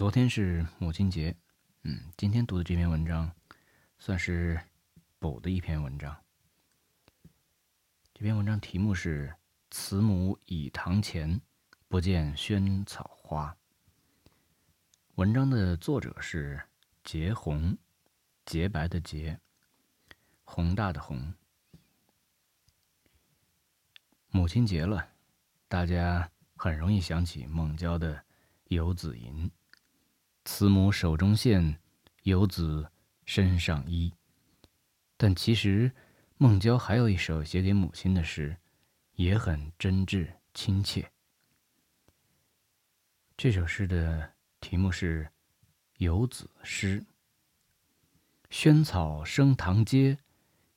昨天是母亲节，嗯，今天读的这篇文章，算是补的一篇文章。这篇文章题目是《慈母倚堂前，不见萱草花》。文章的作者是洁红，洁白的洁，宏大的宏。母亲节了，大家很容易想起孟郊的《游子吟》。慈母手中线，游子身上衣。但其实，孟郊还有一首写给母亲的诗，也很真挚亲切。这首诗的题目是《游子诗》。萱草生堂阶，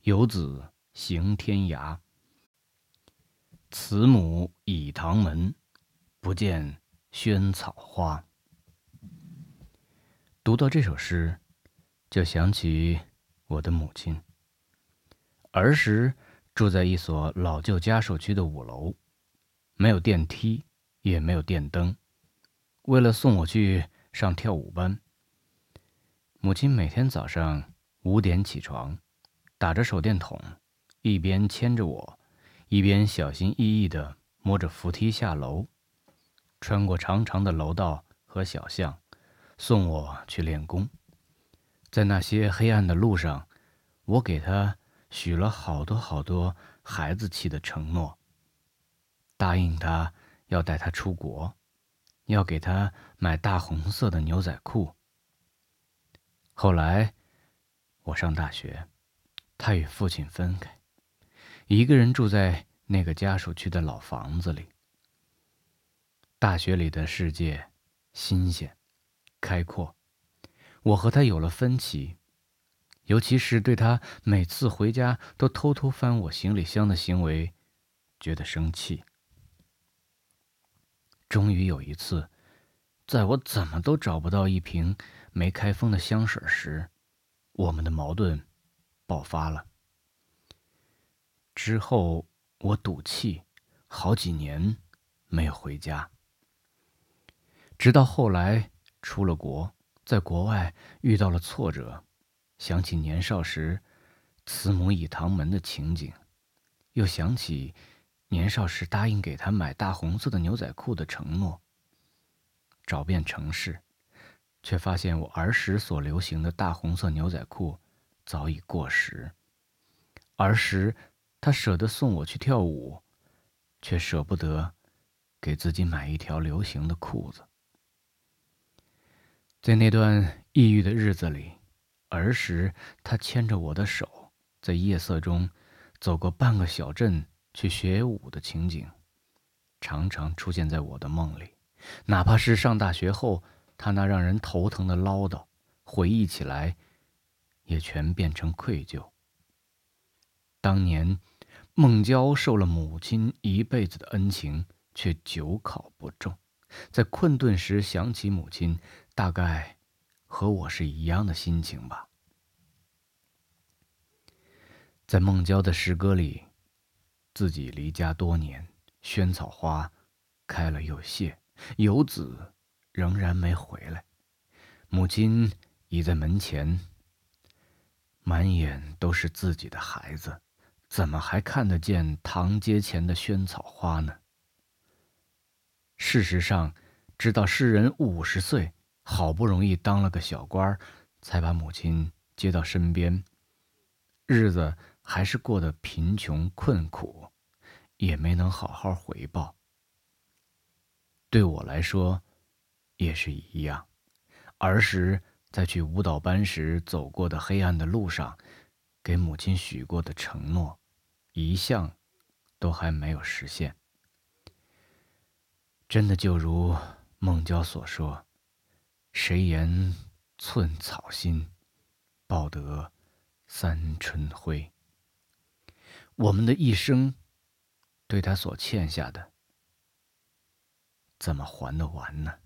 游子行天涯。慈母倚堂门，不见萱草花。读到这首诗，就想起我的母亲。儿时住在一所老旧家属区的五楼，没有电梯，也没有电灯。为了送我去上跳舞班，母亲每天早上五点起床，打着手电筒，一边牵着我，一边小心翼翼地摸着扶梯下楼，穿过长长的楼道和小巷。送我去练功，在那些黑暗的路上，我给他许了好多好多孩子气的承诺。答应他要带他出国，要给他买大红色的牛仔裤。后来，我上大学，他与父亲分开，一个人住在那个家属区的老房子里。大学里的世界新鲜。开阔，我和他有了分歧，尤其是对他每次回家都偷偷翻我行李箱的行为，觉得生气。终于有一次，在我怎么都找不到一瓶没开封的香水时，我们的矛盾爆发了。之后我赌气，好几年没有回家，直到后来。出了国，在国外遇到了挫折，想起年少时慈母倚堂门的情景，又想起年少时答应给他买大红色的牛仔裤的承诺。找遍城市，却发现我儿时所流行的大红色牛仔裤早已过时。儿时他舍得送我去跳舞，却舍不得给自己买一条流行的裤子。在那段抑郁的日子里，儿时他牵着我的手，在夜色中走过半个小镇去学舞的情景，常常出现在我的梦里。哪怕是上大学后，他那让人头疼的唠叨，回忆起来，也全变成愧疚。当年，孟郊受了母亲一辈子的恩情，却久考不中，在困顿时想起母亲。大概和我是一样的心情吧。在孟郊的诗歌里，自己离家多年，萱草花开了又谢，游子仍然没回来，母亲倚在门前，满眼都是自己的孩子，怎么还看得见堂阶前的萱草花呢？事实上，直到诗人五十岁。好不容易当了个小官才把母亲接到身边。日子还是过得贫穷困苦，也没能好好回报。对我来说，也是一样。儿时在去舞蹈班时走过的黑暗的路上，给母亲许过的承诺，一向都还没有实现。真的就如孟郊所说。谁言寸草心，报得三春晖。我们的一生，对他所欠下的，怎么还得完呢？